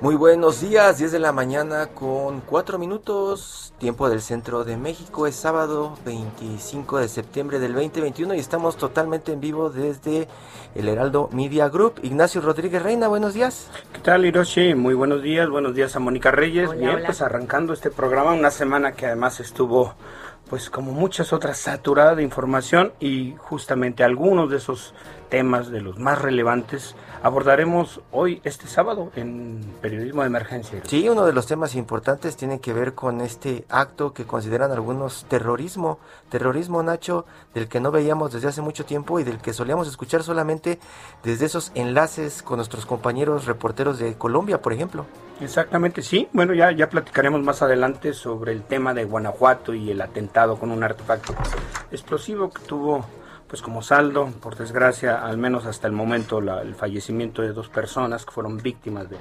Muy buenos días, 10 de la mañana con 4 minutos, tiempo del centro de México, es sábado 25 de septiembre del 2021 y estamos totalmente en vivo desde el Heraldo Media Group. Ignacio Rodríguez Reina, buenos días. ¿Qué tal Hiroshi? Muy buenos días, buenos días a Mónica Reyes. Bien, pues arrancando este programa, una semana que además estuvo pues como muchas otras saturada de información y justamente algunos de esos temas de los más relevantes abordaremos hoy, este sábado, en Periodismo de Emergencia. Sí, uno de los temas importantes tiene que ver con este acto que consideran algunos terrorismo, terrorismo Nacho, del que no veíamos desde hace mucho tiempo y del que solíamos escuchar solamente desde esos enlaces con nuestros compañeros reporteros de Colombia, por ejemplo. Exactamente, sí. Bueno, ya, ya platicaremos más adelante sobre el tema de Guanajuato y el atentado con un artefacto explosivo que tuvo pues como saldo, por desgracia, al menos hasta el momento, el fallecimiento de dos personas que fueron víctimas de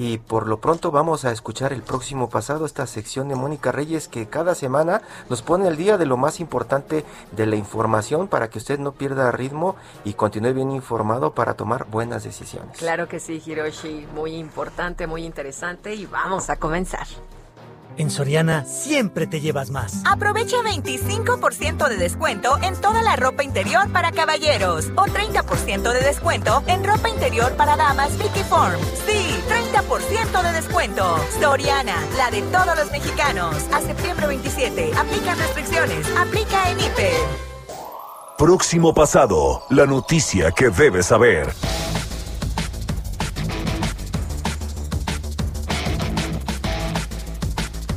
y por lo pronto vamos a escuchar el próximo pasado esta sección de Mónica Reyes que cada semana nos pone al día de lo más importante de la información para que usted no pierda ritmo y continúe bien informado para tomar buenas decisiones. Claro que sí, Hiroshi, muy importante, muy interesante y vamos a comenzar. En Soriana siempre te llevas más. Aprovecha 25% de descuento en toda la ropa interior para caballeros o 30% de descuento en ropa interior para damas Vicky Form. Sí, 30% de descuento. Soriana, la de todos los mexicanos. A septiembre 27. Aplica restricciones. Aplica en IPE. Próximo pasado. La noticia que debes saber.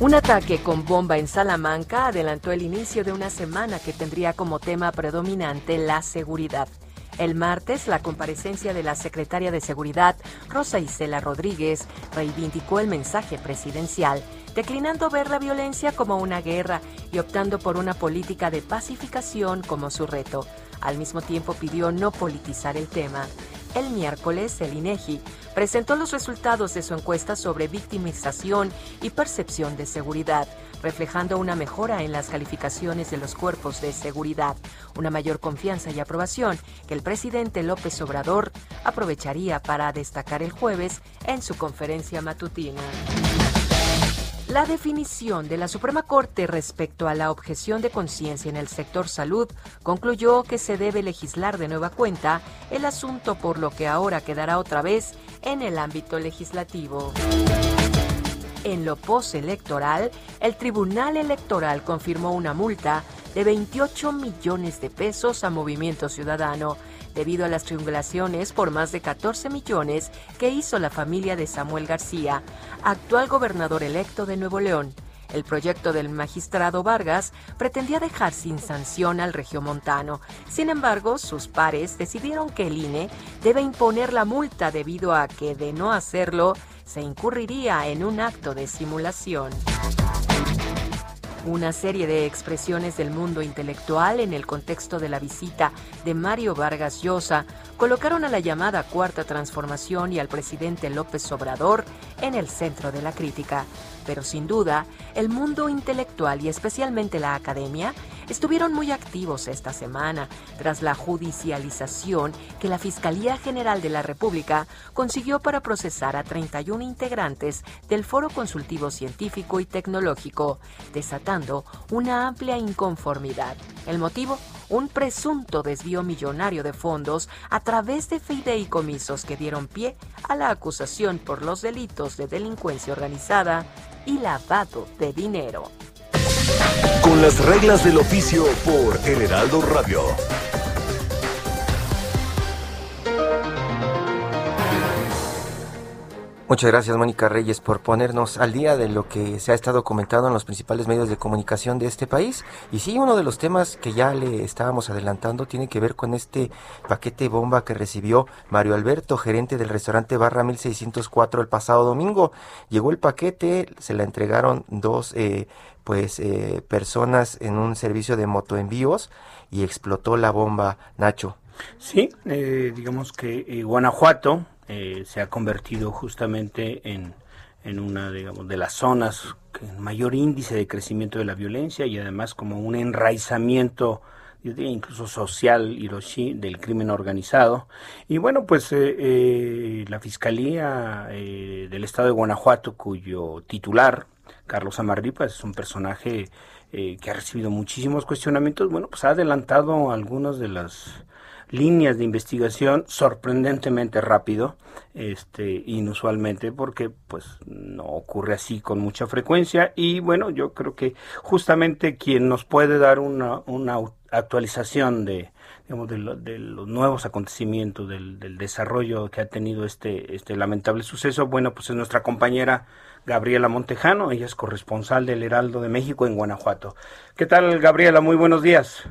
Un ataque con bomba en Salamanca adelantó el inicio de una semana que tendría como tema predominante la seguridad. El martes, la comparecencia de la secretaria de Seguridad, Rosa Isela Rodríguez, reivindicó el mensaje presidencial, declinando ver la violencia como una guerra y optando por una política de pacificación como su reto. Al mismo tiempo pidió no politizar el tema. El miércoles, el INEGI presentó los resultados de su encuesta sobre victimización y percepción de seguridad, reflejando una mejora en las calificaciones de los cuerpos de seguridad, una mayor confianza y aprobación que el presidente López Obrador aprovecharía para destacar el jueves en su conferencia matutina. La definición de la Suprema Corte respecto a la objeción de conciencia en el sector salud concluyó que se debe legislar de nueva cuenta el asunto por lo que ahora quedará otra vez en el ámbito legislativo. En lo postelectoral, el Tribunal Electoral confirmó una multa de 28 millones de pesos a Movimiento Ciudadano debido a las triangulaciones por más de 14 millones que hizo la familia de Samuel García, actual gobernador electo de Nuevo León. El proyecto del magistrado Vargas pretendía dejar sin sanción al regiomontano. Sin embargo, sus pares decidieron que el INE debe imponer la multa debido a que, de no hacerlo, se incurriría en un acto de simulación. Una serie de expresiones del mundo intelectual en el contexto de la visita de Mario Vargas Llosa colocaron a la llamada Cuarta Transformación y al presidente López Obrador en el centro de la crítica. Pero sin duda, el mundo intelectual y especialmente la academia estuvieron muy activos esta semana tras la judicialización que la Fiscalía General de la República consiguió para procesar a 31 integrantes del Foro Consultivo Científico y Tecnológico, desatando una amplia inconformidad. El motivo, un presunto desvío millonario de fondos a través de fideicomisos que dieron pie a la acusación por los delitos de delincuencia organizada y lavado de dinero. Con las reglas del oficio por El Heraldo Radio. Muchas gracias, Mónica Reyes, por ponernos al día de lo que se ha estado comentando en los principales medios de comunicación de este país. Y sí, uno de los temas que ya le estábamos adelantando tiene que ver con este paquete bomba que recibió Mario Alberto, gerente del restaurante Barra 1604 el pasado domingo. Llegó el paquete, se la entregaron dos eh, pues eh, personas en un servicio de motoenvíos y explotó la bomba, Nacho. Sí, eh, digamos que Guanajuato eh, se ha convertido justamente en, en una digamos, de las zonas con mayor índice de crecimiento de la violencia y además como un enraizamiento incluso social Hiroshi del crimen organizado y bueno pues eh, eh, la fiscalía del estado de Guanajuato cuyo titular Carlos Amarripa es un personaje que ha recibido muchísimos cuestionamientos bueno pues ha adelantado algunas de las líneas de investigación sorprendentemente rápido, este, inusualmente, porque pues no ocurre así con mucha frecuencia. Y bueno, yo creo que justamente quien nos puede dar una, una actualización de, digamos, de, los nuevos acontecimientos, del, del, desarrollo que ha tenido este, este lamentable suceso, bueno, pues es nuestra compañera Gabriela Montejano, ella es corresponsal del Heraldo de México en Guanajuato. ¿Qué tal, Gabriela? Muy buenos días.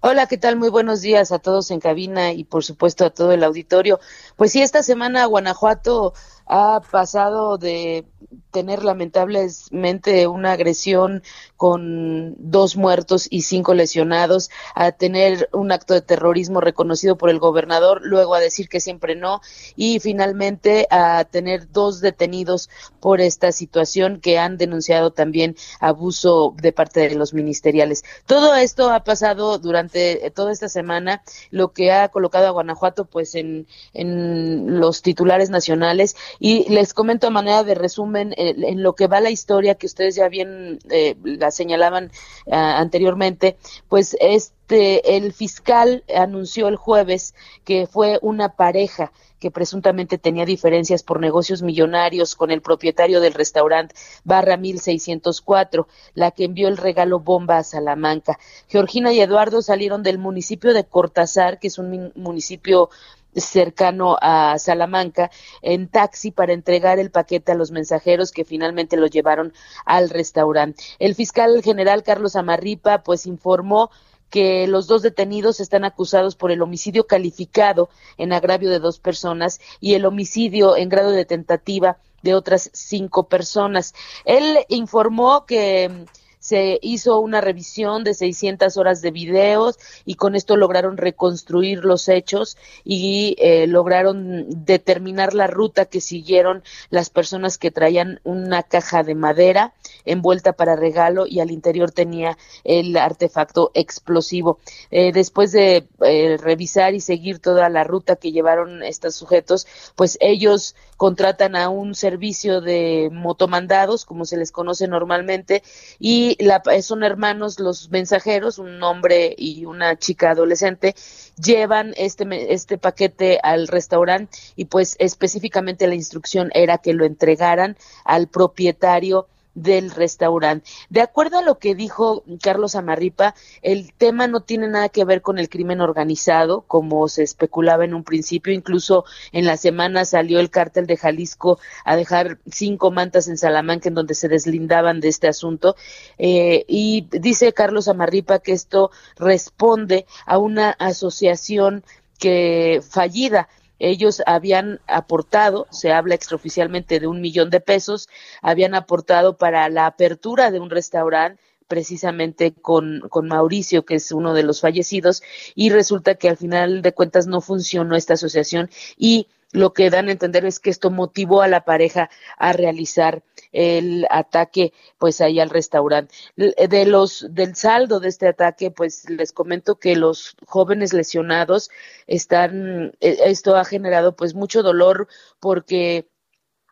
Hola, ¿qué tal? Muy buenos días a todos en cabina y por supuesto a todo el auditorio. Pues sí, esta semana Guanajuato ha pasado de tener lamentablemente una agresión con dos muertos y cinco lesionados, a tener un acto de terrorismo reconocido por el gobernador, luego a decir que siempre no, y finalmente a tener dos detenidos por esta situación que han denunciado también abuso de parte de los ministeriales. Todo esto ha pasado durante toda esta semana, lo que ha colocado a Guanajuato pues en, en los titulares nacionales y les comento a manera de resumen eh, en lo que va la historia que ustedes ya bien eh, la señalaban ah, anteriormente, pues este el fiscal anunció el jueves que fue una pareja que presuntamente tenía diferencias por negocios millonarios con el propietario del restaurante Barra 1604, la que envió el regalo bomba a Salamanca. Georgina y Eduardo salieron del municipio de Cortázar, que es un municipio cercano a Salamanca en taxi para entregar el paquete a los mensajeros que finalmente lo llevaron al restaurante. El fiscal general Carlos Amarripa pues informó que los dos detenidos están acusados por el homicidio calificado en agravio de dos personas y el homicidio en grado de tentativa de otras cinco personas. Él informó que se hizo una revisión de 600 horas de videos y con esto lograron reconstruir los hechos y eh, lograron determinar la ruta que siguieron las personas que traían una caja de madera envuelta para regalo y al interior tenía el artefacto explosivo. Eh, después de eh, revisar y seguir toda la ruta que llevaron estos sujetos, pues ellos contratan a un servicio de motomandados, como se les conoce normalmente, y la, son hermanos los mensajeros, un hombre y una chica adolescente, llevan este, este paquete al restaurante y pues específicamente la instrucción era que lo entregaran al propietario del restaurante. De acuerdo a lo que dijo Carlos Amarripa, el tema no tiene nada que ver con el crimen organizado, como se especulaba en un principio. Incluso en la semana salió el cártel de Jalisco a dejar cinco mantas en Salamanca en donde se deslindaban de este asunto. Eh, y dice Carlos Amarripa que esto responde a una asociación que fallida ellos habían aportado, se habla extraoficialmente de un millón de pesos, habían aportado para la apertura de un restaurante precisamente con, con Mauricio, que es uno de los fallecidos, y resulta que al final de cuentas no funcionó esta asociación y lo que dan a entender es que esto motivó a la pareja a realizar el ataque pues ahí al restaurante. De los del saldo de este ataque, pues les comento que los jóvenes lesionados están e, esto ha generado pues mucho dolor porque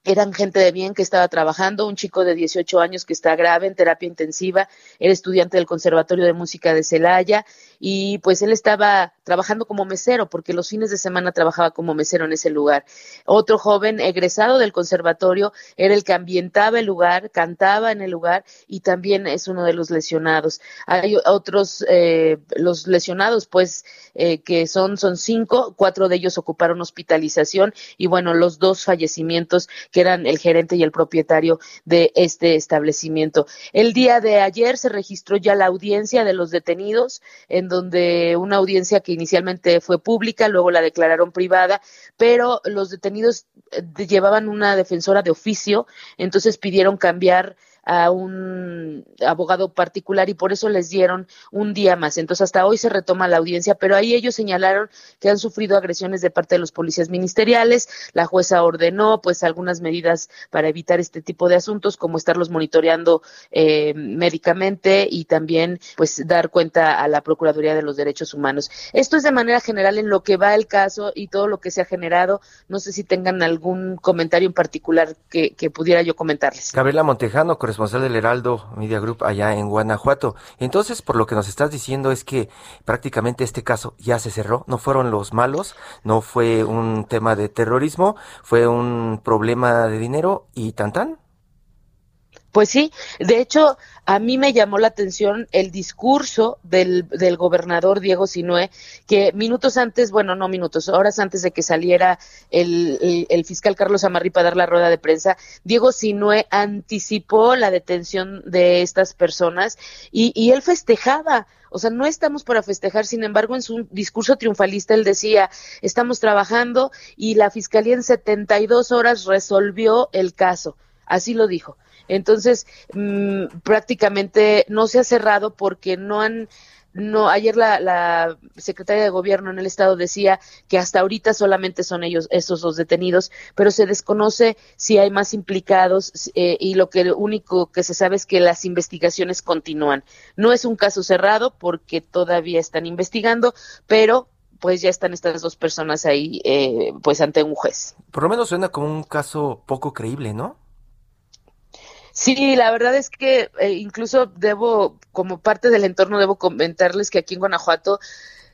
eran gente de bien que estaba trabajando, un chico de 18 años que está grave en terapia intensiva, era estudiante del Conservatorio de Música de Celaya y pues él estaba trabajando como mesero porque los fines de semana trabajaba como mesero en ese lugar. Otro joven egresado del conservatorio era el que ambientaba el lugar, cantaba en el lugar y también es uno de los lesionados. Hay otros, eh, los lesionados pues eh, que son, son cinco, cuatro de ellos ocuparon hospitalización y bueno, los dos fallecimientos que eran el gerente y el propietario de este establecimiento. El día de ayer se registró ya la audiencia de los detenidos, en donde una audiencia que inicialmente fue pública, luego la declararon privada, pero los detenidos eh, llevaban una defensora de oficio, entonces pidieron cambiar a un abogado particular y por eso les dieron un día más. Entonces hasta hoy se retoma la audiencia, pero ahí ellos señalaron que han sufrido agresiones de parte de los policías ministeriales. La jueza ordenó pues algunas medidas para evitar este tipo de asuntos, como estarlos monitoreando eh, médicamente y también pues dar cuenta a la Procuraduría de los Derechos Humanos. Esto es de manera general en lo que va el caso y todo lo que se ha generado. No sé si tengan algún comentario en particular que, que pudiera yo comentarles. Gabriela Montejano, responsable del Heraldo Media Group allá en Guanajuato. Entonces, por lo que nos estás diciendo es que prácticamente este caso ya se cerró, no fueron los malos, no fue un tema de terrorismo, fue un problema de dinero y tan tan. Pues sí, de hecho, a mí me llamó la atención el discurso del, del gobernador Diego Sinue, que minutos antes, bueno, no minutos, horas antes de que saliera el, fiscal Carlos Amarri para dar la rueda de prensa, Diego Sinue anticipó la detención de estas personas y, y él festejaba. O sea, no estamos para festejar, sin embargo, en su discurso triunfalista él decía, estamos trabajando y la fiscalía en 72 horas resolvió el caso. Así lo dijo. Entonces, mmm, prácticamente no se ha cerrado porque no han no ayer la, la, secretaria de gobierno en el estado decía que hasta ahorita solamente son ellos esos dos detenidos pero se desconoce si hay más implicados eh, y lo que lo único que se sabe es que las investigaciones continúan. No es un caso cerrado porque todavía están investigando pero pues ya están estas dos personas ahí eh, pues ante un juez. Por lo menos suena como un caso poco creíble no Sí, la verdad es que eh, incluso debo, como parte del entorno, debo comentarles que aquí en Guanajuato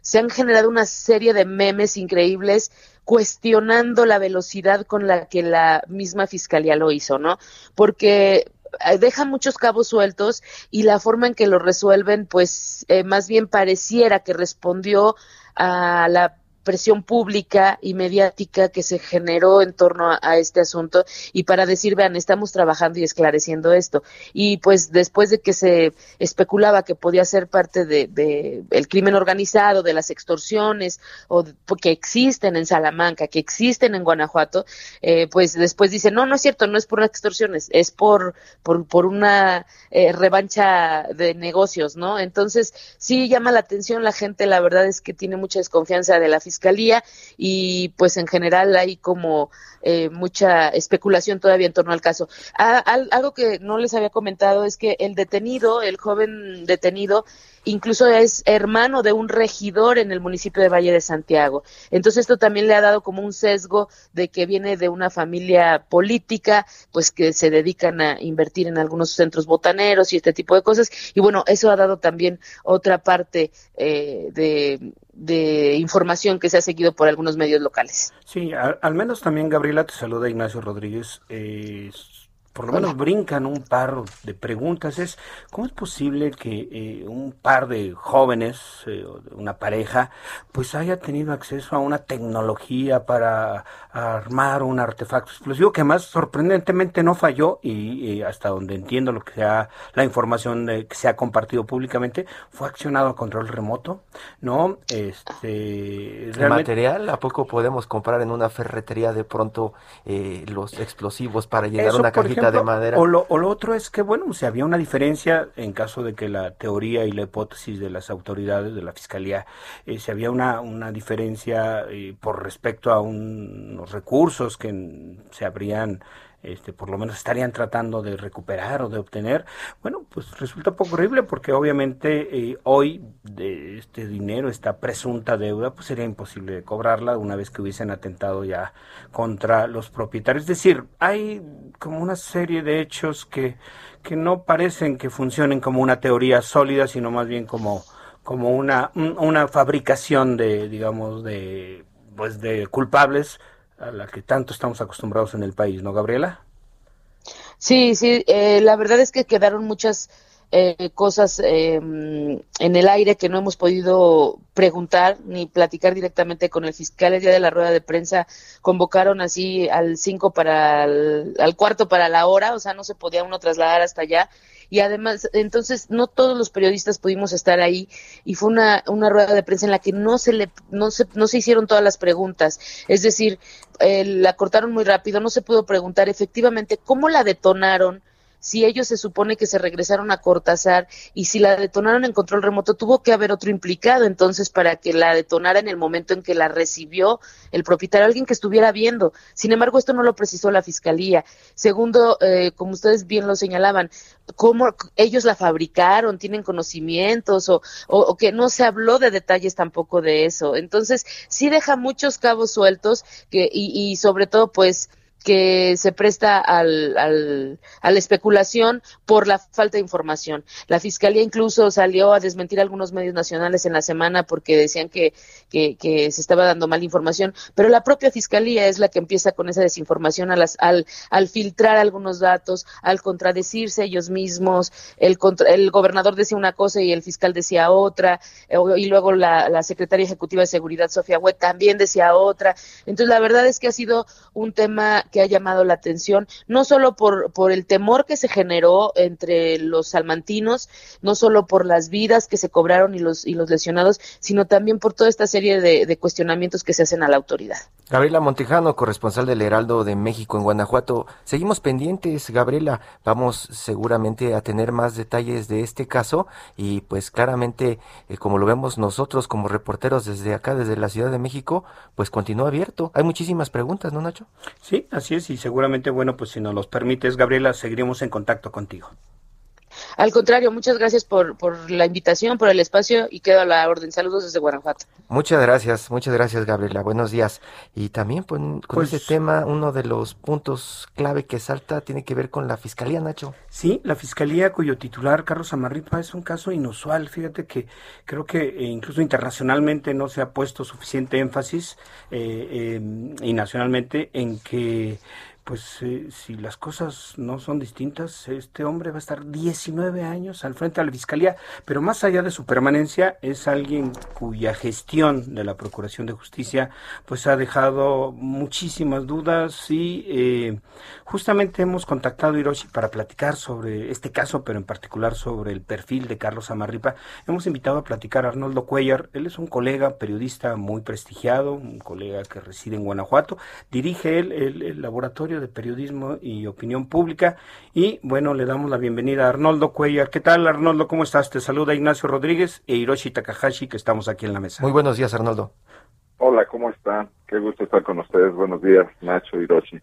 se han generado una serie de memes increíbles cuestionando la velocidad con la que la misma fiscalía lo hizo, ¿no? Porque eh, deja muchos cabos sueltos y la forma en que lo resuelven, pues eh, más bien pareciera que respondió a la presión pública y mediática que se generó en torno a, este asunto y para decir, vean, estamos trabajando y esclareciendo esto. Y pues después de que se especulaba que podía ser parte de, el crimen organizado, de las extorsiones, o que existen en Salamanca, que existen en Guanajuato, eh, pues después dicen, no, no es cierto, no es por extorsiones, es por, por, por una eh, revancha de negocios, ¿no? Entonces, sí llama la atención la gente, la verdad es que tiene mucha desconfianza de la fiscalía fiscalía y pues en general hay como eh, mucha especulación todavía en torno al caso. algo que no les había comentado es que el detenido, el joven detenido, incluso es hermano de un regidor en el municipio de Valle de Santiago. Entonces esto también le ha dado como un sesgo de que viene de una familia política, pues que se dedican a invertir en algunos centros botaneros y este tipo de cosas. Y bueno, eso ha dado también otra parte eh, de, de información que se ha seguido por algunos medios locales. Sí, al, menos también Gabriela te saluda Ignacio Rodríguez. Eh, por lo menos brincan un par de preguntas. Es, ¿cómo es posible que eh, un par de jóvenes, eh, una pareja, pues haya tenido acceso a una tecnología para armar un artefacto explosivo que más sorprendentemente no falló y, hasta donde entiendo lo que sea la información que se ha compartido públicamente fue accionado a control remoto, ¿no? Este, ¿El material? ¿A poco podemos comprar en una ferretería de pronto eh, los explosivos para llenar una cajita de madera. O lo, o lo otro es que, bueno, si había una diferencia en caso de que la teoría y la hipótesis de las autoridades de la fiscalía, eh, si había una, una diferencia eh, por respecto a unos recursos que se habrían este, por lo menos estarían tratando de recuperar o de obtener, bueno, pues resulta poco horrible porque obviamente eh, hoy de este dinero, esta presunta deuda, pues sería imposible cobrarla una vez que hubiesen atentado ya contra los propietarios. Es decir, hay como una serie de hechos que, que no parecen que funcionen como una teoría sólida, sino más bien como como una, una fabricación de, digamos, de, pues de culpables a la que tanto estamos acostumbrados en el país, ¿no, Gabriela? Sí, sí, eh, la verdad es que quedaron muchas eh, cosas eh, en el aire que no hemos podido preguntar ni platicar directamente con el fiscal. El día de la rueda de prensa convocaron así al cinco para al cuarto para la hora, o sea, no se podía uno trasladar hasta allá y además, entonces no todos los periodistas pudimos estar ahí y fue una, una rueda de prensa en la que no se le, no se, no se hicieron todas las preguntas, es decir, eh, la cortaron muy rápido, no se pudo preguntar efectivamente cómo la detonaron, si ellos se supone que se regresaron a Cortázar y si la detonaron en control remoto, tuvo que haber otro implicado entonces para que la detonara en el momento en que la recibió el propietario, alguien que estuviera viendo. Sin embargo, esto no lo precisó la fiscalía. Segundo, eh, como ustedes bien lo señalaban, cómo ellos la fabricaron, tienen conocimientos o, o, que no se habló de detalles tampoco de eso. Entonces, sí deja muchos cabos sueltos que, y, y sobre todo, pues, que se presta al, al, a la especulación por la falta de información. La Fiscalía incluso salió a desmentir algunos medios nacionales en la semana porque decían que, que, se estaba dando mal información, pero la propia Fiscalía es la que empieza con esa desinformación a las, al, al filtrar algunos datos, al contradecirse ellos mismos, el, el gobernador decía una cosa y el fiscal decía otra, eh, y luego la, la secretaria ejecutiva de Seguridad, Sofía Huet, también decía otra. Entonces, la verdad es que ha sido un tema que ha llamado la atención, no solo por, por el temor que se generó entre los salmantinos, no solo por las vidas que se cobraron y los, y los lesionados, sino también por toda esta serie de, de cuestionamientos que se hacen a la autoridad. Gabriela Montejano, corresponsal del Heraldo de México en Guanajuato. Seguimos pendientes, Gabriela. Vamos seguramente a tener más detalles de este caso y pues claramente, eh, como lo vemos nosotros como reporteros desde acá, desde la Ciudad de México, pues continúa abierto. Hay muchísimas preguntas, ¿no, Nacho? Sí, así es y seguramente, bueno, pues si nos los permites, Gabriela, seguiremos en contacto contigo. Al contrario, muchas gracias por, por la invitación, por el espacio y quedo a la orden. Saludos desde Guanajuato. Muchas gracias, muchas gracias Gabriela. Buenos días. Y también pues, con pues, ese tema, uno de los puntos clave que salta tiene que ver con la Fiscalía, Nacho. Sí, la Fiscalía cuyo titular, Carlos Amarripa, es un caso inusual. Fíjate que creo que eh, incluso internacionalmente no se ha puesto suficiente énfasis eh, eh, y nacionalmente en que pues eh, si las cosas no son distintas, este hombre va a estar 19 años al frente de la Fiscalía, pero más allá de su permanencia, es alguien cuya gestión de la Procuración de Justicia pues ha dejado muchísimas dudas y eh, justamente hemos contactado a Hiroshi para platicar sobre este caso, pero en particular sobre el perfil de Carlos Amarripa. Hemos invitado a platicar a Arnoldo Cuellar, él es un colega periodista muy prestigiado, un colega que reside en Guanajuato, dirige él el laboratorio de Periodismo y Opinión Pública. Y bueno, le damos la bienvenida a Arnoldo Cuellar. ¿Qué tal, Arnoldo? ¿Cómo estás? Te saluda Ignacio Rodríguez e Hiroshi Takahashi, que estamos aquí en la mesa. Muy buenos días, Arnoldo. Hola, ¿cómo están? Qué gusto estar con ustedes. Buenos días, Nacho, Hiroshi.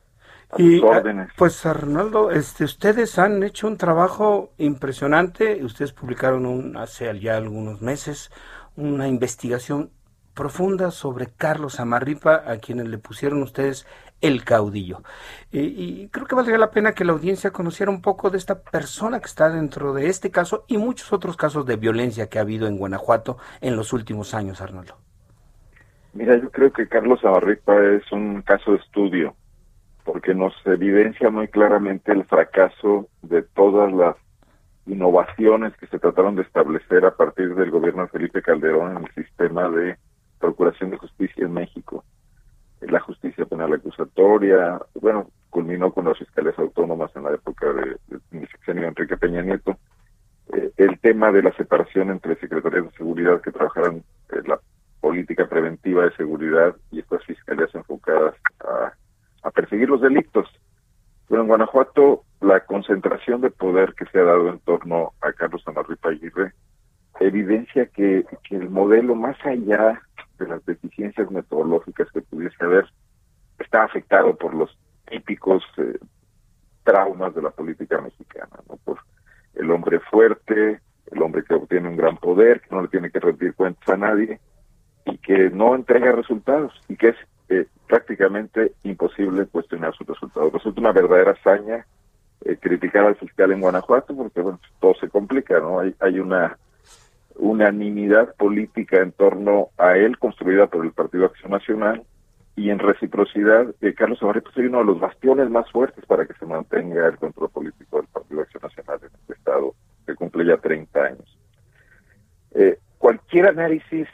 y órdenes. pues Arnoldo, este, ustedes han hecho un trabajo impresionante. Ustedes publicaron un, hace ya algunos meses una investigación profunda sobre Carlos Amarripa, a quienes le pusieron ustedes el caudillo. y creo que valdría la pena que la audiencia conociera un poco de esta persona que está dentro de este caso y muchos otros casos de violencia que ha habido en Guanajuato en los últimos años, Arnoldo. Mira, yo creo que Carlos Amarripa es un caso de estudio, porque nos evidencia muy claramente el fracaso de todas las innovaciones que se trataron de establecer a partir del gobierno de Felipe Calderón en el sistema de procuración de justicia en México la justicia penal acusatoria, bueno, culminó con las fiscales autónomas en la época de, de, Enrique Peña Nieto, eh, el tema de la separación entre secretarías de seguridad que trabajaran en la política preventiva de seguridad y estas fiscalías enfocadas a, perseguir los delitos. Pero en Guanajuato, la concentración de poder que se ha dado en torno a Carlos Amarripa Aguirre evidencia que el modelo más allá de las deficiencias metodológicas que pudiese haber, está afectado por los típicos eh, traumas de la política mexicana, ¿no? Por el hombre fuerte, el hombre que obtiene un gran poder, que no le tiene que rendir cuentas a nadie y que no entrega resultados y que es eh, prácticamente imposible cuestionar sus resultados. Resulta una verdadera hazaña eh, criticar al fiscal en Guanajuato porque bueno, todo se complica, ¿no? Hay, hay una unanimidad política en torno a él, construida por el Partido Acción Nacional, y en reciprocidad, eh, Carlos Zamarripa es uno de los bastiones más fuertes para que se mantenga el control político del Partido Acción Nacional en este Estado, que cumple ya 30 años. Eh, cualquier análisis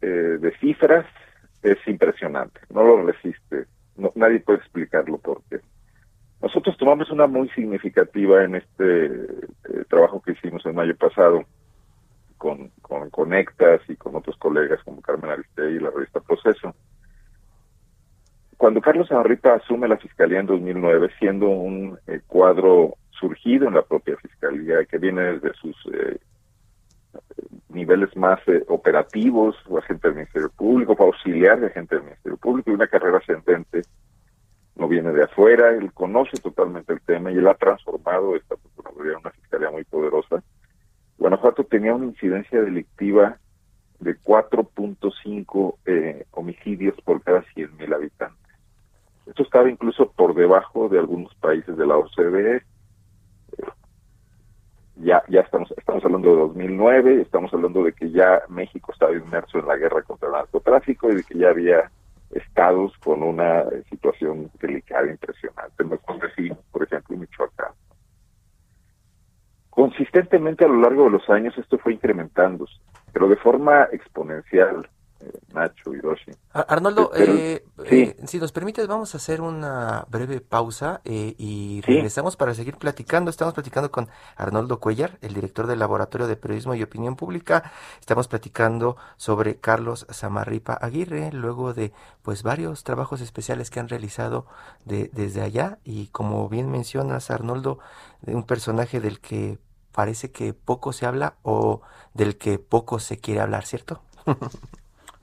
eh, de cifras es impresionante, no lo resiste, nadie puede explicarlo porque nosotros tomamos una muy significativa en este eh, trabajo que hicimos el mayo pasado con, con Conectas y con otros colegas como Carmen Aristegui y la revista Proceso. Cuando Carlos Amarripa asume la fiscalía en 2009, siendo un eh, cuadro surgido en la propia fiscalía, que viene desde sus eh, niveles más operativos, o agente del Ministerio Público, auxiliar de agente del Ministerio Público, y una carrera ascendente no viene de afuera, él conoce totalmente el tema y él ha transformado esta Procuraduría en una fiscalía muy poderosa. Guanajuato tenía una incidencia delictiva de 4.5 eh, homicidios por cada 100.000 habitantes. Esto estaba incluso por debajo de algunos países de la OCDE. Eh, ya estamos estamos hablando de 2009, estamos hablando de que ya México estaba inmerso en la guerra contra el narcotráfico y de que ya había estados con una eh, situación delicada, impresionante. Nuestros vecinos, por ejemplo, Michoacán. Consistentemente a lo largo de los años esto fue incrementándose, pero de forma exponencial. Nacho, Hiroshi. Arnoldo, eh, eh, si nos permites, vamos a hacer una breve pausa eh, y regresamos para seguir platicando. Estamos platicando con Arnoldo Cuellar, el director del Laboratorio de Periodismo y Opinión Pública. Estamos platicando sobre Carlos Samarripa Aguirre, luego de pues varios trabajos especiales que han realizado de, desde allá y como bien mencionas, Arnoldo, de un personaje del que parece que poco se habla o del que poco se quiere hablar, ¿cierto?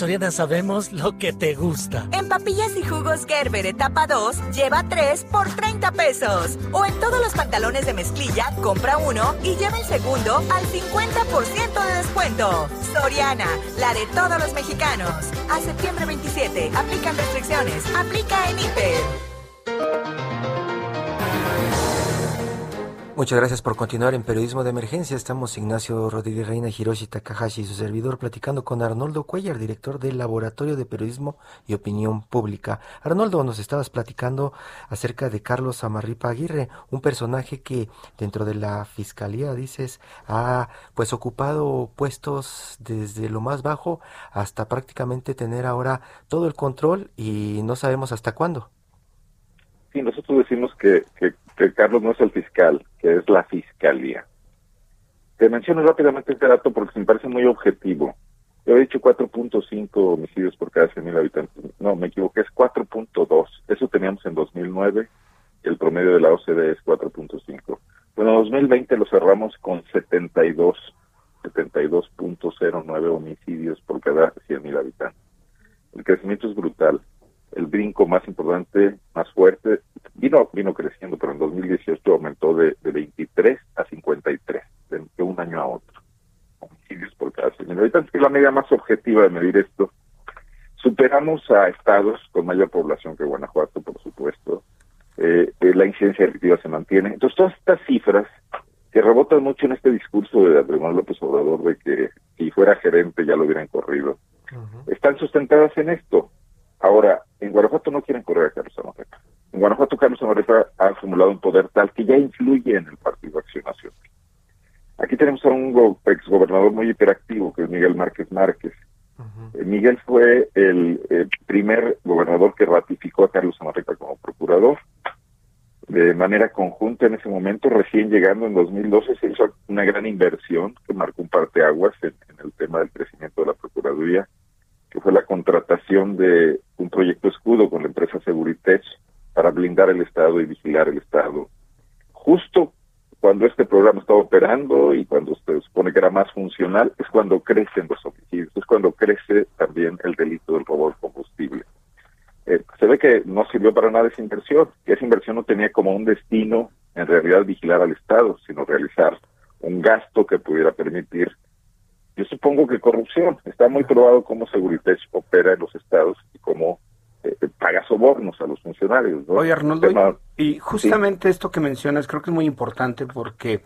Soriana sabemos lo que te gusta. En papillas y jugos Gerber etapa 2, lleva 3 por 30 pesos. O en todos los pantalones de mezclilla, compra uno y lleva el segundo al 50% de descuento. Soriana, la de todos los mexicanos. A septiembre 27, aplican restricciones. Aplica en Hiper. Muchas gracias por continuar en Periodismo de Emergencia. Estamos Ignacio Rodríguez Reina, Hiroshi Takahashi y su servidor platicando con Arnoldo Cuellar, director del Laboratorio de Periodismo y Opinión Pública. Arnoldo, nos estabas platicando acerca de Carlos Amarripa Aguirre, un personaje que dentro de la Fiscalía, dices, ha pues ocupado puestos desde lo más bajo hasta prácticamente tener ahora todo el control y no sabemos hasta cuándo. Sí, nosotros decimos que, que que Carlos no es el fiscal, que es la fiscalía. Te menciono rápidamente este dato porque me parece muy objetivo. Yo he dicho 4.5 homicidios por cada 100.000 habitantes. No, me equivoqué, es 4.2. Eso teníamos en 2009 y el promedio de la OCDE es 4.5. Bueno, en 2020 lo cerramos con 72, 72.09 homicidios por cada 100.000 habitantes. El crecimiento es brutal el brinco más importante, más fuerte, vino vino creciendo, pero en 2018 aumentó de, de 23 a 53, de, un año a otro. Homicidios por cada 100 habitantes, que es la medida más objetiva de medir esto. Superamos a estados con mayor población que Guanajuato, por supuesto. Eh, eh, la incidencia delictiva se mantiene. Entonces, todas estas cifras que rebotan mucho en este discurso de Andrés López Obrador de que si fuera gerente ya lo hubieran corrido, están sustentadas en esto Ahora, en Guanajuato no quieren correr a Carlos Amarrepa. En Guanajuato Carlos Amarrepa ha acumulado un poder tal que ya influye en el Partido Acción Nacional. Aquí tenemos a un exgobernador muy hiperactivo, que es Miguel Márquez Márquez. Eh, Miguel fue el, primer gobernador que ratificó a Carlos Amarrepa como procurador. De manera conjunta en ese momento, recién llegando en 2012, se hizo una gran inversión que marcó un parteaguas en, en el tema del crecimiento de la Procuraduría que fue la contratación de un proyecto escudo con la empresa Seguritech para blindar el Estado y vigilar el Estado. Justo cuando este programa está operando y cuando se supone que era más funcional, es cuando crecen los homicidios, es cuando crece también el delito del robo de combustible. Eh, se ve que no sirvió para nada esa inversión, que esa inversión no tenía como un destino en realidad vigilar al Estado, sino realizar un gasto que pudiera permitir, yo supongo que corrupción. Está muy probado cómo Seguridad opera en los estados y cómo eh, paga sobornos a los funcionarios. Oye, Arnoldo, y justamente esto que mencionas creo que es muy importante porque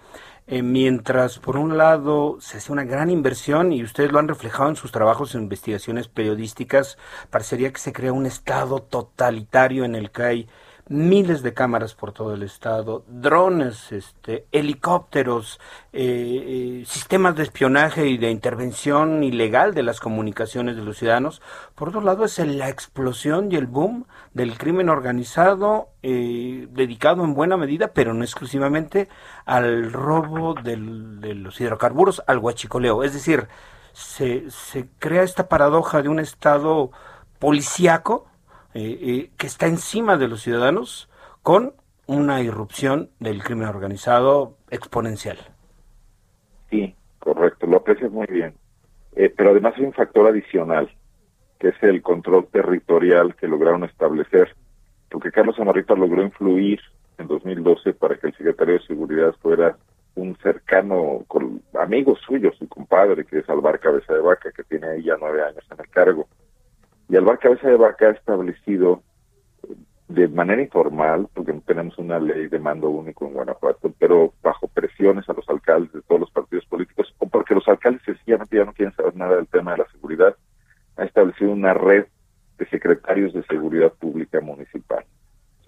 eh, mientras por un lado se hace una gran inversión y ustedes lo han reflejado en sus trabajos en investigaciones periodísticas, parecería que se crea un estado totalitario en el que hay miles de cámaras por todo el estado, drones, este, helicópteros, eh, eh, sistemas de espionaje y de intervención ilegal de las comunicaciones de los ciudadanos. Por otro lado, es la explosión y el boom del crimen organizado, eh, dedicado en buena medida, pero no exclusivamente, al robo de los hidrocarburos, al huachicoleo. Es decir, se, se crea esta paradoja de un estado policíaco, eh, eh, que está encima de los ciudadanos con una irrupción del crimen organizado exponencial. Sí, correcto, lo aprecias muy bien. Eh, pero además hay un factor adicional, que es el control territorial que lograron establecer, porque Carlos Amarrita logró influir en 2012 para que el secretario de Seguridad fuera un cercano amigo suyo, su compadre, que es Alvar Cabeza de Vaca, que tiene ya nueve años en el cargo. Y Alvar Cabeza de Vaca ha establecido de manera informal, porque tenemos una ley de mando único en Guanajuato, pero bajo presiones a los alcaldes de todos los partidos políticos, o porque los alcaldes sencillamente ya no quieren saber nada del tema de la seguridad, ha establecido una red de secretarios de seguridad pública municipal.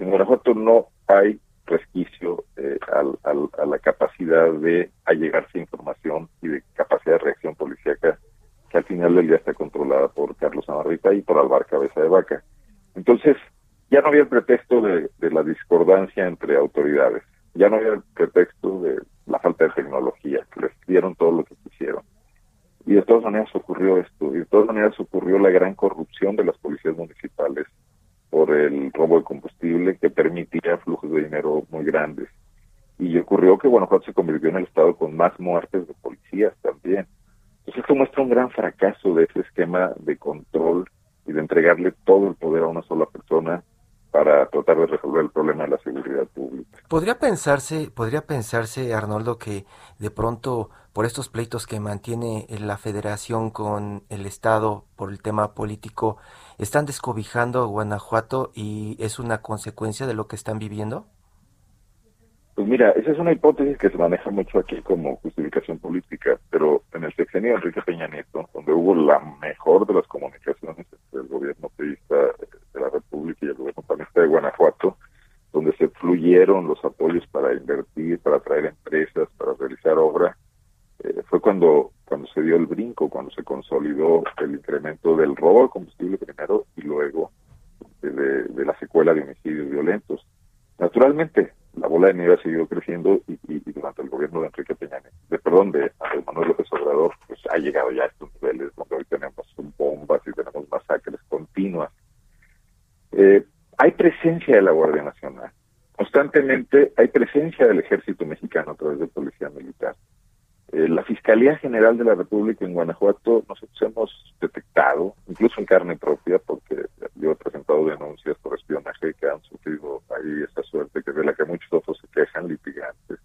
En Guanajuato no hay resquicio eh, a la capacidad de allegarse información y de capacidad de reacción policíaca que al final del día está controlada por Carlos Amarrita y por Alvar Cabeza de Vaca. Entonces, ya no había el pretexto de, la discordancia entre autoridades, ya no había el pretexto de la falta de tecnología, que les dieron todo lo que quisieron. Y de todas maneras ocurrió esto, y de todas maneras ocurrió la gran corrupción de las policías municipales por el robo de combustible que permitía flujos de dinero muy grandes. Y ocurrió que Guanajuato se convirtió en el estado con más muertes de policías también. Entonces esto muestra un gran fracaso de ese esquema de control y de entregarle todo el poder a una sola persona para tratar de resolver el problema de la seguridad pública. Podría pensarse, podría pensarse, Arnoldo, que de pronto por estos pleitos que mantiene la Federación con el Estado por el tema político, están descobijando a Guanajuato y es una consecuencia de lo que están viviendo. Pues mira, esa es una hipótesis que se maneja mucho aquí como justificación política, pero en el sexenio de Enrique Peña Nieto, donde hubo la mejor de las comunicaciones entre el gobierno periodista de la República y el gobierno panista de Guanajuato, donde se fluyeron los apoyos para invertir, para traer empresas, para realizar obra, eh, fue cuando cuando se dio el brinco, cuando se consolidó el incremento del robo de combustible primero y luego de la secuela de homicidios violentos. Naturalmente, la bola de nieve ha seguido creciendo y, durante el gobierno de Enrique Peña, de perdón, de Manuel López Obrador, pues ha llegado ya a estos niveles donde hoy tenemos bombas y tenemos masacres continuas. Eh, hay presencia de la Guardia Nacional. Constantemente hay presencia del ejército mexicano a través de policía militar. Eh, la Fiscalía General de la República en Guanajuato nosotros hemos detectado, incluso en carne propia, porque yo he presentado denuncias por espionaje que han sufrido ahí esta suerte, que de la que muchos otros se quejan, litigantes.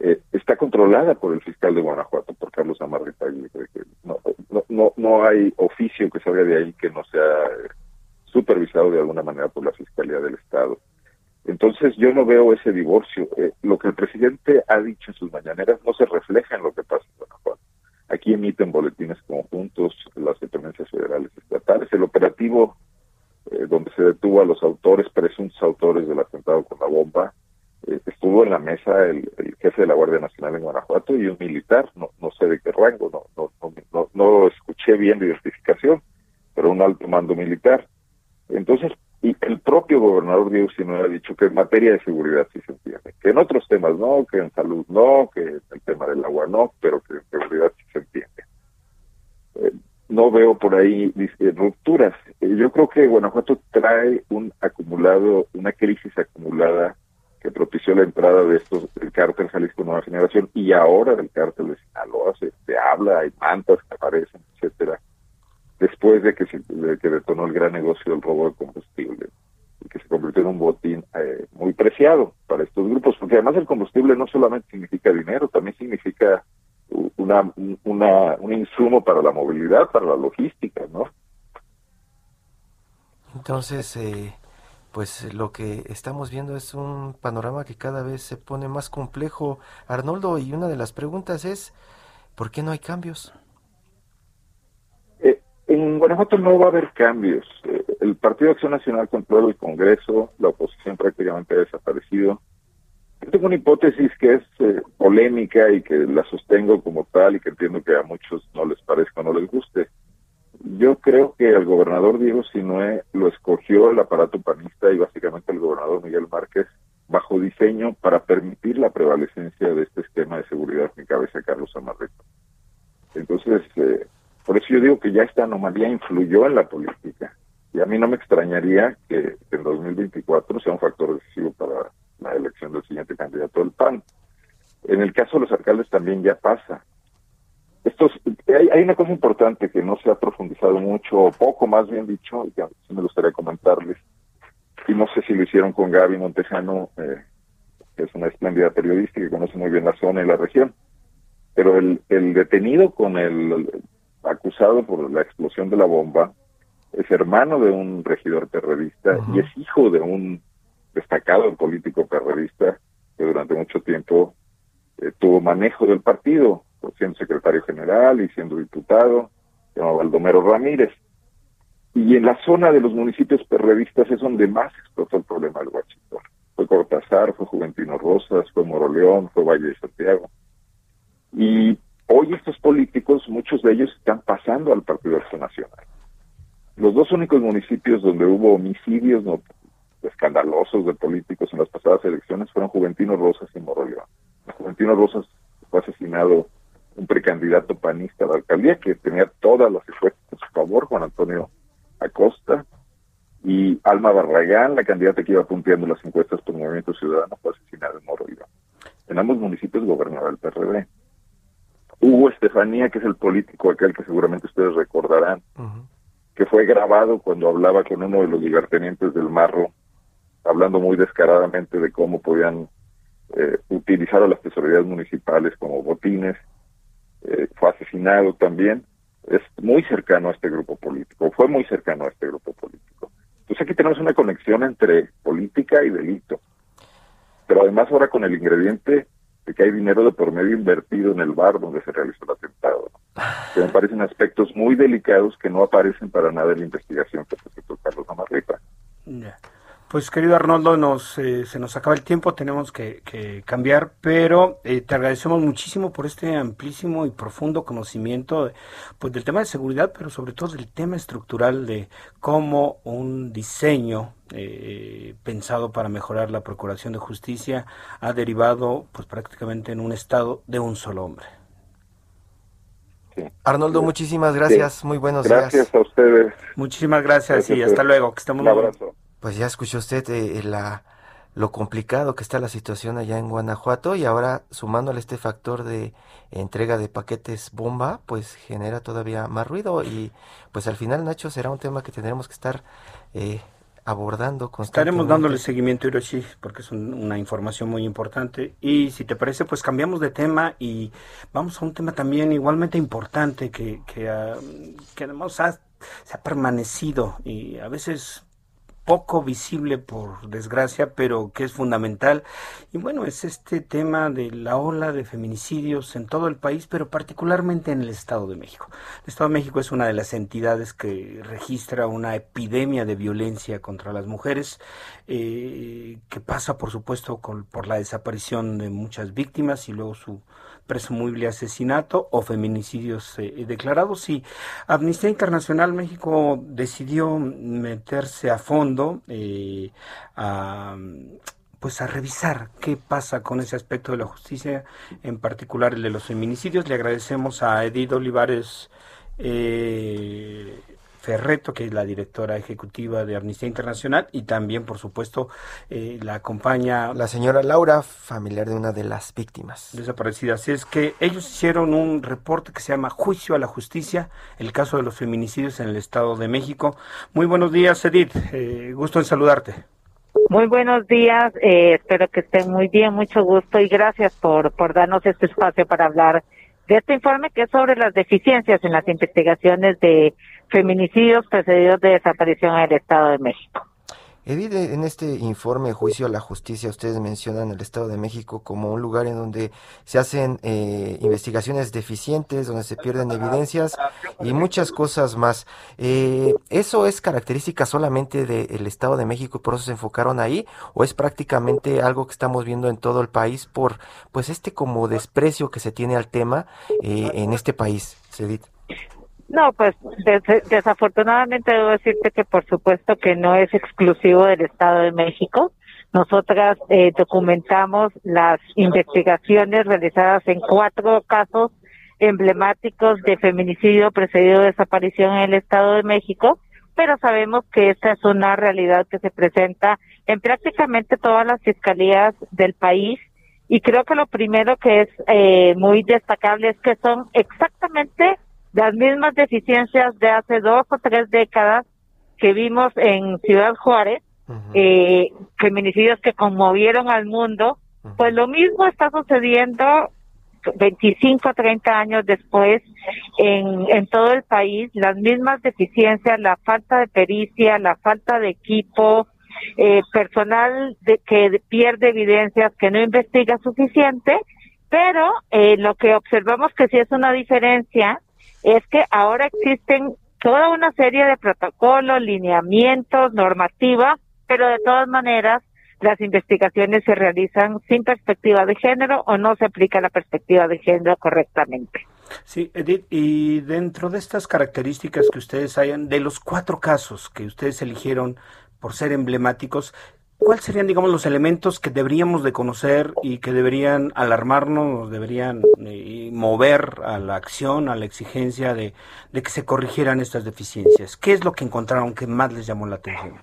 Eh, está controlada por el fiscal de Guanajuato, por Carlos Amarrita no, no, no, no hay oficio que salga de ahí que no sea supervisado de alguna manera por la Fiscalía del Estado. Entonces yo no veo ese divorcio. Eh, lo que el presidente ha dicho en sus mañaneras no se refleja en lo que pasa en Guanajuato. Aquí emiten boletines conjuntos las dependencias federales y estatales. El operativo eh, donde se detuvo a los autores, presuntos autores del atentado con la bomba, eh, estuvo en la mesa el, jefe de la Guardia Nacional en Guanajuato y un militar, no, no sé de qué rango, no, no, no, no escuché bien la identificación, pero un alto mando militar. Entonces, y el propio gobernador Diego Sinue ha dicho que en materia de seguridad sí se entiende, que en otros temas no, que en salud no, que en el tema del agua no, pero que en seguridad sí se entiende. Eh, no veo por ahí rupturas. Eh, yo creo que Guanajuato trae un acumulado, una crisis acumulada que propició la entrada de estos del cártel Jalisco Nueva Generación y ahora del cártel de Sinaloa se, se habla, hay mantas que aparecen, etcétera, después de que se de que detonó el gran negocio del robo de combustible y que se convirtió en un botín eh, muy preciado para estos grupos, porque además el combustible no solamente significa dinero, también significa una, una, un insumo para la movilidad, para la logística, ¿no? Entonces, eh, pues lo que estamos viendo es un panorama que cada vez se pone más complejo, Arnoldo, y una de las preguntas es, ¿por qué no hay cambios? En Guanajuato no va a haber cambios. Eh, el Partido Acción Nacional controla el Congreso, la oposición prácticamente ha desaparecido. Yo tengo una hipótesis que es eh, polémica y que la sostengo como tal y que entiendo que a muchos no les parezca o no les guste. Yo creo que el gobernador Diego Sinue lo escogió el aparato panista y básicamente el gobernador Miguel Márquez bajo diseño para permitir la prevalecencia de este esquema de seguridad que encabeza Carlos Amarreto. Entonces, eh, por eso yo digo que ya esta anomalía influyó en la política. Y a mí no me extrañaría que en 2024 sea un factor decisivo para la elección del siguiente candidato del PAN. En el caso de los alcaldes también ya pasa. Estos, hay, hay, una cosa importante que no se ha profundizado mucho, o poco más bien dicho, y que me gustaría comentarles, y no sé si lo hicieron con Gaby Montejano, eh, que es una espléndida periodista que conoce muy bien la zona y la región, pero el, el detenido con el acusado por la explosión de la bomba es hermano de un regidor terrorista y es hijo de un destacado político perredista que durante mucho tiempo eh, tuvo manejo del partido, siendo secretario general y siendo diputado, se llama Baldomero Ramírez. Y en la zona de los municipios perredistas es donde más explotó el problema del Huachito. Fue Cortázar, fue Juventino Rosas, fue Moroleón, fue Valle de Santiago. Y hoy estos políticos, muchos de ellos están pasando al Partido Acción Nacional. Los dos únicos municipios donde hubo homicidios no, escandalosos de políticos en las pasadas elecciones fueron Juventino Rosas y Moroleón. Juventino Rosas fue asesinado un precandidato panista a la alcaldía que tenía todas las encuestas a su favor, Juan Antonio Acosta, y Alma Barragán, la candidata que iba punteando las encuestas por Movimiento Ciudadano, fue asesinada en Moroleón. En ambos municipios gobernaba el PRD. Hugo Estefanía, que es el político aquel que seguramente ustedes recordarán, que fue grabado cuando hablaba con uno de los libertenientes del Marro hablando muy descaradamente de cómo podían eh, utilizar a las tesorerías municipales como botines. Eh, fue asesinado también. Es muy cercano a este grupo político, fue muy cercano a este grupo político. Entonces aquí tenemos una conexión entre política y delito. Pero además ahora con el ingrediente de que hay dinero de por medio invertido en el bar donde se realizó el atentado. Me parecen aspectos muy delicados que no aparecen para nada en la investigación que presentó Carlos Amarripa. Pues querido Arnoldo, nos, eh, se nos acaba el tiempo, tenemos que, cambiar, pero eh, te agradecemos muchísimo por este amplísimo y profundo conocimiento pues, del tema de seguridad, pero sobre todo del tema estructural de cómo un diseño eh, pensado para mejorar la procuración de justicia ha derivado pues prácticamente en un estado de un solo hombre. Arnoldo, muchísimas gracias, muy buenos días. Gracias a ustedes. Muchísimas gracias, y hasta luego, que estamos Un abrazo. Pues ya escuchó usted eh, la, lo complicado que está la situación allá en Guanajuato y ahora sumándole este factor de entrega de paquetes bomba, pues genera todavía más ruido y pues al final Nacho será un tema que tendremos que estar eh, abordando constantemente. Estaremos dándole seguimiento, Hiroshi, porque es una información muy importante. Y si te parece, pues cambiamos de tema y vamos a un tema también igualmente importante que, que, ah, que además se ha permanecido y a veces poco visible por desgracia, pero que es fundamental. Y bueno, es este tema de la ola de feminicidios en todo el país, pero particularmente en el Estado de México. El Estado de México es una de las entidades que registra una epidemia de violencia contra las mujeres, eh, que pasa, por supuesto, por la desaparición de muchas víctimas y luego su presumible asesinato o feminicidios eh, declarados y Amnistía Internacional México decidió meterse a fondo eh, a pues a revisar qué pasa con ese aspecto de la justicia, en particular el de los feminicidios. Le agradecemos a Edith Olivares eh, Ferreto, que es la directora ejecutiva de Amnistía Internacional, y también, por supuesto, eh, la acompaña... La señora Laura, familiar de una de las víctimas. Desaparecidas. Es que ellos hicieron un reporte que se llama Juicio a la Justicia, el caso de los feminicidios en el Estado de México. Muy buenos días, Edith. Eh, gusto en saludarte. Muy buenos días, eh, espero que estén muy bien, mucho gusto y gracias por, por darnos este espacio para hablar de este informe que es sobre las deficiencias en las investigaciones de feminicidios precedidos de desaparición en el Estado de México. Edith, en este informe Juicio a la Justicia, ustedes mencionan el Estado de México como un lugar en donde se hacen eh, investigaciones deficientes, donde se pierden evidencias y muchas cosas más. Eh, ¿Eso es característica solamente del Estado de México y por eso se enfocaron ahí? ¿O es prácticamente algo que estamos viendo en todo el país por pues este como desprecio que se tiene al tema eh, en este país, Edith? No, pues desafortunadamente debo decirte que por supuesto que no es exclusivo del Estado de México. Nosotras eh, documentamos las investigaciones realizadas en cuatro casos emblemáticos de feminicidio precedido de desaparición en el Estado de México, pero sabemos que esta es una realidad que se presenta en prácticamente todas las fiscalías del país y creo que lo primero que es eh, muy destacable es que son exactamente las mismas deficiencias de hace dos o tres décadas que vimos en Ciudad Juárez, eh, feminicidios que conmovieron al mundo, pues lo mismo está sucediendo 25 o 30 años después en, en todo el país, las mismas deficiencias, la falta de pericia, la falta de equipo, eh, personal de, que pierde evidencias, que no investiga suficiente, pero eh, lo que observamos que sí es una diferencia es que ahora existen toda una serie de protocolos, lineamientos, normativa, pero de todas maneras las investigaciones se realizan sin perspectiva de género o no se aplica la perspectiva de género correctamente. Sí, Edith, y dentro de estas características que ustedes hayan, de los cuatro casos que ustedes eligieron por ser emblemáticos, ¿Cuáles serían, digamos, los elementos que deberíamos de conocer y que deberían alarmarnos, deberían eh, mover a la acción, a la exigencia de, que se corrigieran estas deficiencias? ¿Qué es lo que encontraron que más les llamó la atención?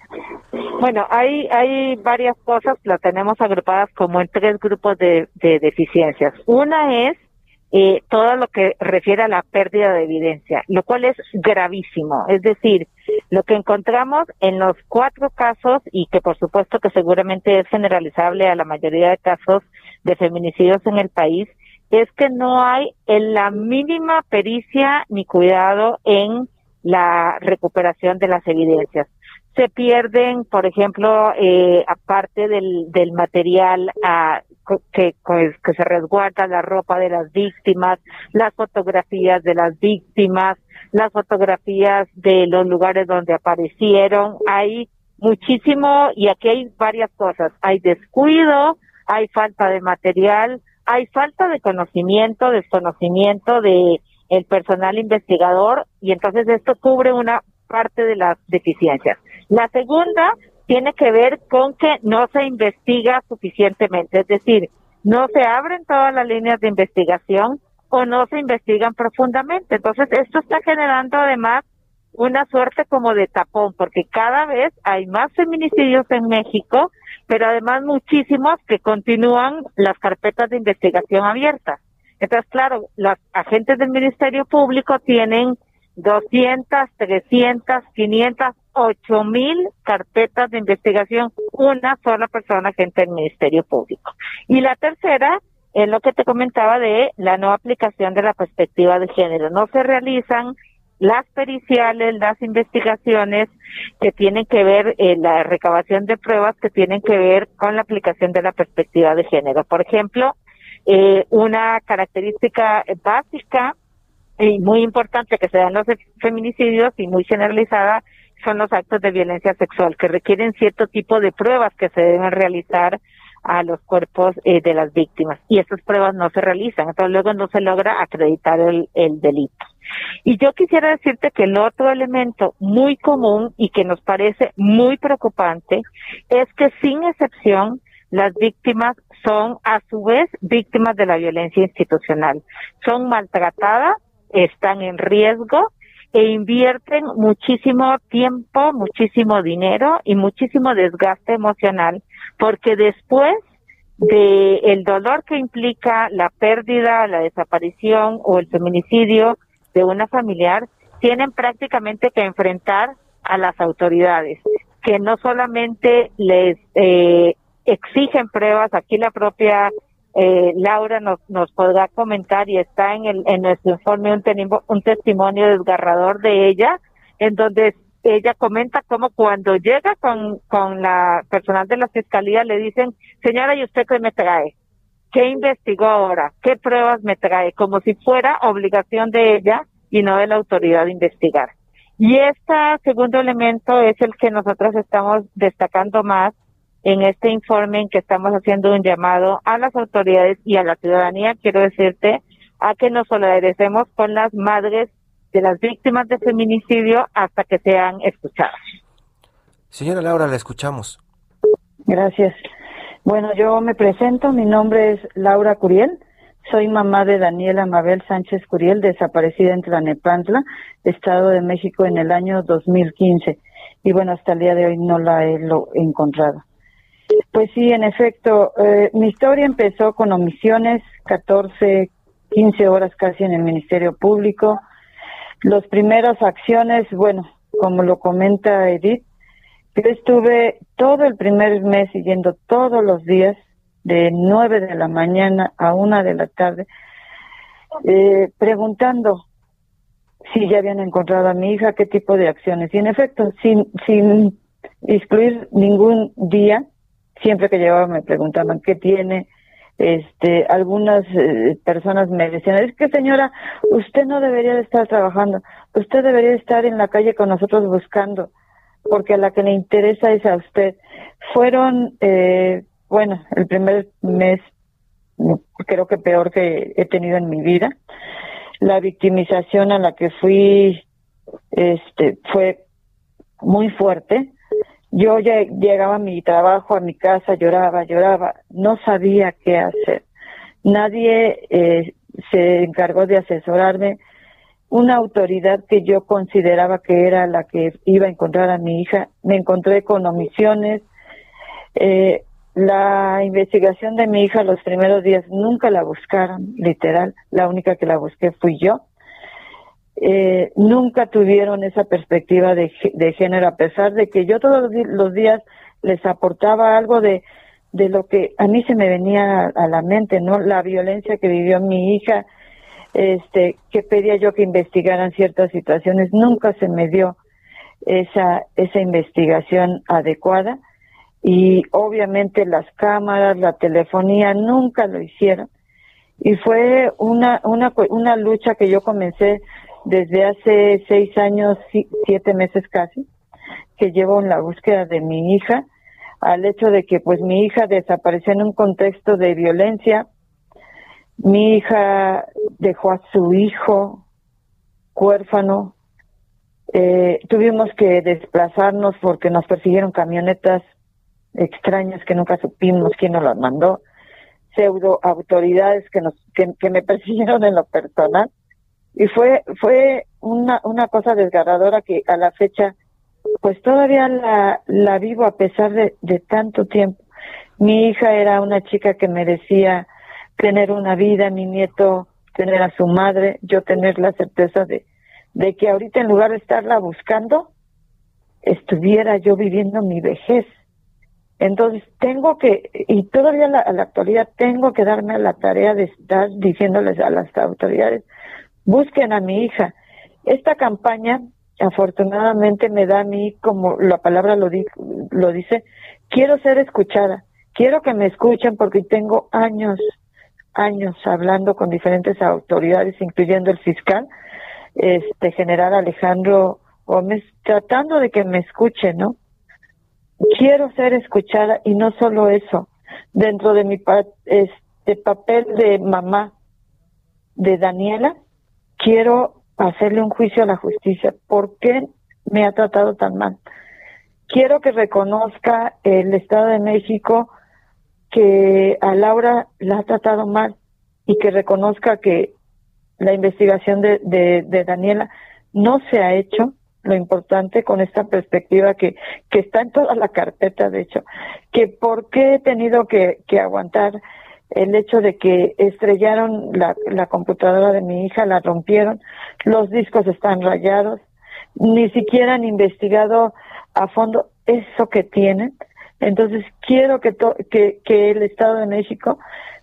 Bueno, hay, hay varias cosas, las tenemos agrupadas como en tres grupos de, de deficiencias. Una es eh, todo lo que refiere a la pérdida de evidencia, lo cual es gravísimo. Es decir, lo que encontramos en los cuatro casos, y que por supuesto que seguramente es generalizable a la mayoría de casos de feminicidios en el país, es que no hay en la mínima pericia ni cuidado en la recuperación de las evidencias se pierden, por ejemplo, eh, aparte del, del material ah, que, que se resguarda la ropa de las víctimas, las fotografías de las víctimas, las fotografías de los lugares donde aparecieron. Hay muchísimo, y aquí hay varias cosas. Hay descuido, hay falta de material, hay falta de conocimiento, desconocimiento de el personal investigador, y entonces esto cubre una parte de las deficiencias. La segunda tiene que ver con que no se investiga suficientemente, es decir, no se abren todas las líneas de investigación o no se investigan profundamente. Entonces, esto está generando además una suerte como de tapón, porque cada vez hay más feminicidios en México, pero además muchísimos que continúan las carpetas de investigación abiertas. Entonces, claro, los agentes del Ministerio Público tienen 200, 300, 500, ocho mil carpetas de investigación, una sola persona agente del Ministerio Público. Y la tercera es lo que te comentaba de la no aplicación de la perspectiva de género. No se realizan las periciales, las investigaciones que tienen que ver, eh, la recabación de pruebas que tienen que ver con la aplicación de la perspectiva de género. Por ejemplo, eh, una característica básica y muy importante que se dan los feminicidios y muy generalizada son los actos de violencia sexual que requieren cierto tipo de pruebas que se deben realizar a los cuerpos eh, de las víctimas y estas pruebas no se realizan, entonces luego no se logra acreditar el, el delito. Y yo quisiera decirte que el otro elemento muy común y que nos parece muy preocupante es que sin excepción las víctimas son a su vez víctimas de la violencia institucional. Son maltratadas, están en riesgo e invierten muchísimo tiempo, muchísimo dinero y muchísimo desgaste emocional, porque después de el dolor que implica la pérdida, la desaparición o el feminicidio de una familiar, tienen prácticamente que enfrentar a las autoridades, que no solamente les eh, exigen pruebas, aquí la propia eh, Laura nos, nos podrá comentar y está en, el, en nuestro informe un, un testimonio desgarrador de ella, en donde ella comenta cómo cuando llega con, con la personal de la fiscalía le dicen, señora, ¿y usted qué me trae? ¿Qué investigó ahora? ¿Qué pruebas me trae? Como si fuera obligación de ella y no de la autoridad de investigar. Y este segundo elemento es el que nosotros estamos destacando más en este informe en que estamos haciendo un llamado a las autoridades y a la ciudadanía, quiero decirte, a que nos solidaricemos con las madres de las víctimas de feminicidio hasta que sean escuchadas. Señora Laura, la escuchamos. Gracias. Bueno, yo me presento, mi nombre es Laura Curiel, soy mamá de Daniela Mabel Sánchez Curiel, desaparecida en Tlanepantla, Estado de México, en el año 2015. Y bueno, hasta el día de hoy no la he encontrado. Pues sí, en efecto, eh, mi historia empezó con omisiones, 14, 15 horas casi en el Ministerio Público. Las primeras acciones, bueno, como lo comenta Edith, yo estuve todo el primer mes yendo todos los días, de 9 de la mañana a 1 de la tarde, eh, preguntando si ya habían encontrado a mi hija, qué tipo de acciones. Y en efecto, sin, sin excluir ningún día, siempre que llegaba me preguntaban qué tiene. Este, algunas eh, personas me decían, es que señora, usted no debería de estar trabajando, usted debería estar en la calle con nosotros buscando, porque a la que le interesa es a usted. Fueron, eh, bueno, el primer mes creo que peor que he tenido en mi vida. La victimización a la que fui este fue muy fuerte. Yo llegaba a mi trabajo, a mi casa, lloraba, lloraba, no sabía qué hacer. Nadie eh, se encargó de asesorarme. Una autoridad que yo consideraba que era la que iba a encontrar a mi hija, me encontré con omisiones. Eh, la investigación de mi hija los primeros días nunca la buscaron, literal. La única que la busqué fui yo. Eh, nunca tuvieron esa perspectiva de, de, género, a pesar de que yo todos los días les aportaba algo de, de lo que a mí se me venía a, la mente, ¿no? La violencia que vivió mi hija, este, que pedía yo que investigaran ciertas situaciones, nunca se me dio esa, esa investigación adecuada y obviamente las cámaras, la telefonía nunca lo hicieron. Y fue una, una, una lucha que yo comencé desde hace seis años, siete meses casi, que llevo en la búsqueda de mi hija, al hecho de que pues mi hija desapareció en un contexto de violencia, mi hija dejó a su hijo huérfano, eh, tuvimos que desplazarnos porque nos persiguieron camionetas extrañas que nunca supimos quién nos las mandó, pseudo autoridades que nos que, que me persiguieron en lo personal y fue fue una una cosa desgarradora que a la fecha pues todavía la la vivo a pesar de, de tanto tiempo. Mi hija era una chica que merecía tener una vida mi nieto tener a su madre yo tener la certeza de de que ahorita en lugar de estarla buscando estuviera yo viviendo mi vejez entonces tengo que, y todavía a la actualidad tengo que darme a la tarea de estar diciéndoles a las autoridades, busquen a mi hija. Esta campaña, afortunadamente, me da a mí, como la palabra lo, lo dice, quiero ser escuchada, quiero que me escuchen porque tengo años, años hablando con diferentes autoridades, incluyendo el fiscal, este general Alejandro Gómez, tratando de que me escuchen, ¿no? Quiero ser escuchada y no solo eso, dentro de mi este papel de mamá de Daniela, quiero hacerle un juicio a la justicia. ¿Por qué me ha tratado tan mal? Quiero que reconozca el Estado de México que a Laura la ha tratado mal y que reconozca que la investigación de, de, Daniela no se ha hecho lo importante con esta perspectiva que, está en toda la carpeta, de hecho, que por qué he tenido que, que aguantar el hecho de que estrellaron la, computadora de mi hija, la rompieron, los discos están rayados, ni siquiera han investigado a fondo eso que tienen. Entonces quiero que, que, que el Estado de México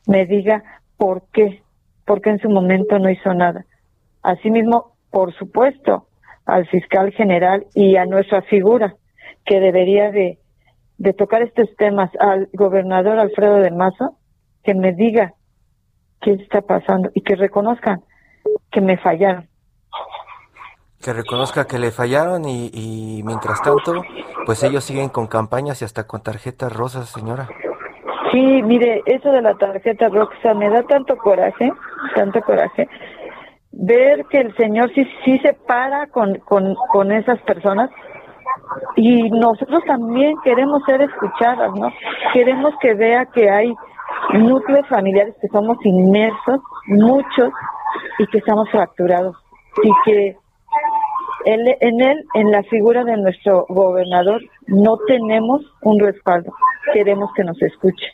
me diga por qué, porque en su momento no hizo nada. Asimismo, por supuesto, al fiscal general y a nuestra figura, que debería de, de tocar estos temas, al gobernador Alfredo de Mazo, que me diga qué está pasando y que reconozcan que me fallaron. Que reconozca que le fallaron y, y mientras tanto, pues ellos siguen con campañas y hasta con tarjetas rosas, señora. Sí, mire, eso de la tarjeta rosa me da tanto coraje, tanto coraje, ver que el Señor sí, sí se para con, con, con esas personas y nosotros también queremos ser escuchadas, ¿no? Queremos que vea que hay núcleos familiares que somos inmersos, muchos, y que estamos fracturados. Y que él, en él, en la figura de nuestro gobernador, no tenemos un respaldo. Queremos que nos escuche.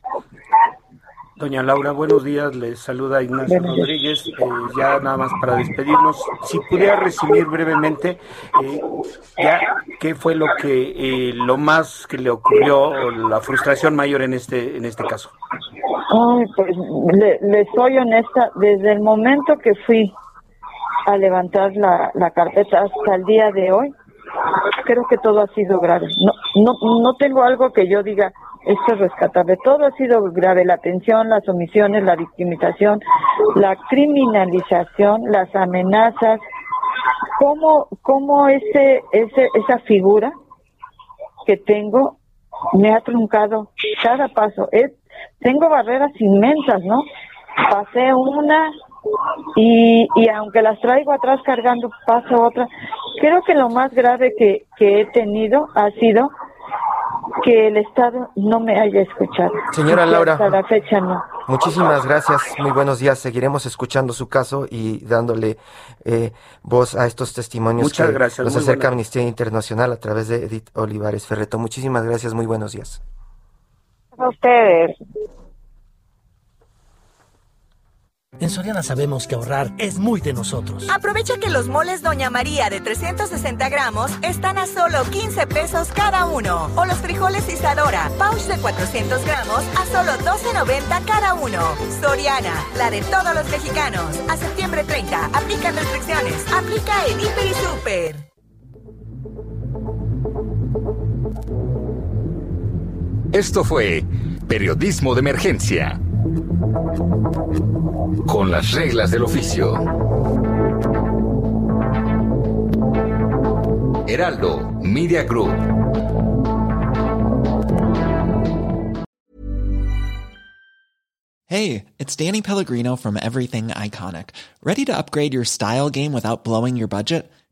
Doña Laura, buenos días. Les saluda Ignacio Rodríguez. Eh, ya nada más para despedirnos, si pudiera resumir brevemente, eh, ya qué fue lo que eh, lo más que le ocurrió, o la frustración mayor en este en este caso. Ay, pues le, soy honesta. Desde el momento que fui a levantar la, la carpeta hasta el día de hoy, creo que todo ha sido grave. No, no, no tengo algo que yo diga esto es rescatable. Todo ha sido grave, la atención, las omisiones, la victimización, la criminalización, las amenazas, cómo, cómo ese, ese, esa figura que tengo me ha truncado cada paso. Es, tengo barreras inmensas, ¿no? Pasé una y, y aunque las traigo atrás cargando, paso otra. Creo que lo más grave que, que he tenido ha sido que el Estado no me haya escuchado. Señora Laura. Hasta la fecha no. Muchísimas gracias, muy buenos días. Seguiremos escuchando su caso y dándole eh, voz a estos testimonios Muchas que gracias, nos acerca. Amnistía Internacional a través de Edith Olivares Ferreto. Muchísimas gracias, muy buenos días. A ustedes. En Soriana sabemos que ahorrar es muy de nosotros. Aprovecha que los moles Doña María de 360 gramos están a solo 15 pesos cada uno. O los frijoles Isadora, pouch de 400 gramos a solo 12.90 cada uno. Soriana, la de todos los mexicanos. A septiembre 30, aplican restricciones. Aplica en Hiper y Super. Esto fue Periodismo de Emergencia. Con las reglas del oficio. Heraldo Media Group. Hey, it's Danny Pellegrino from Everything Iconic. Ready to upgrade your style game without blowing your budget?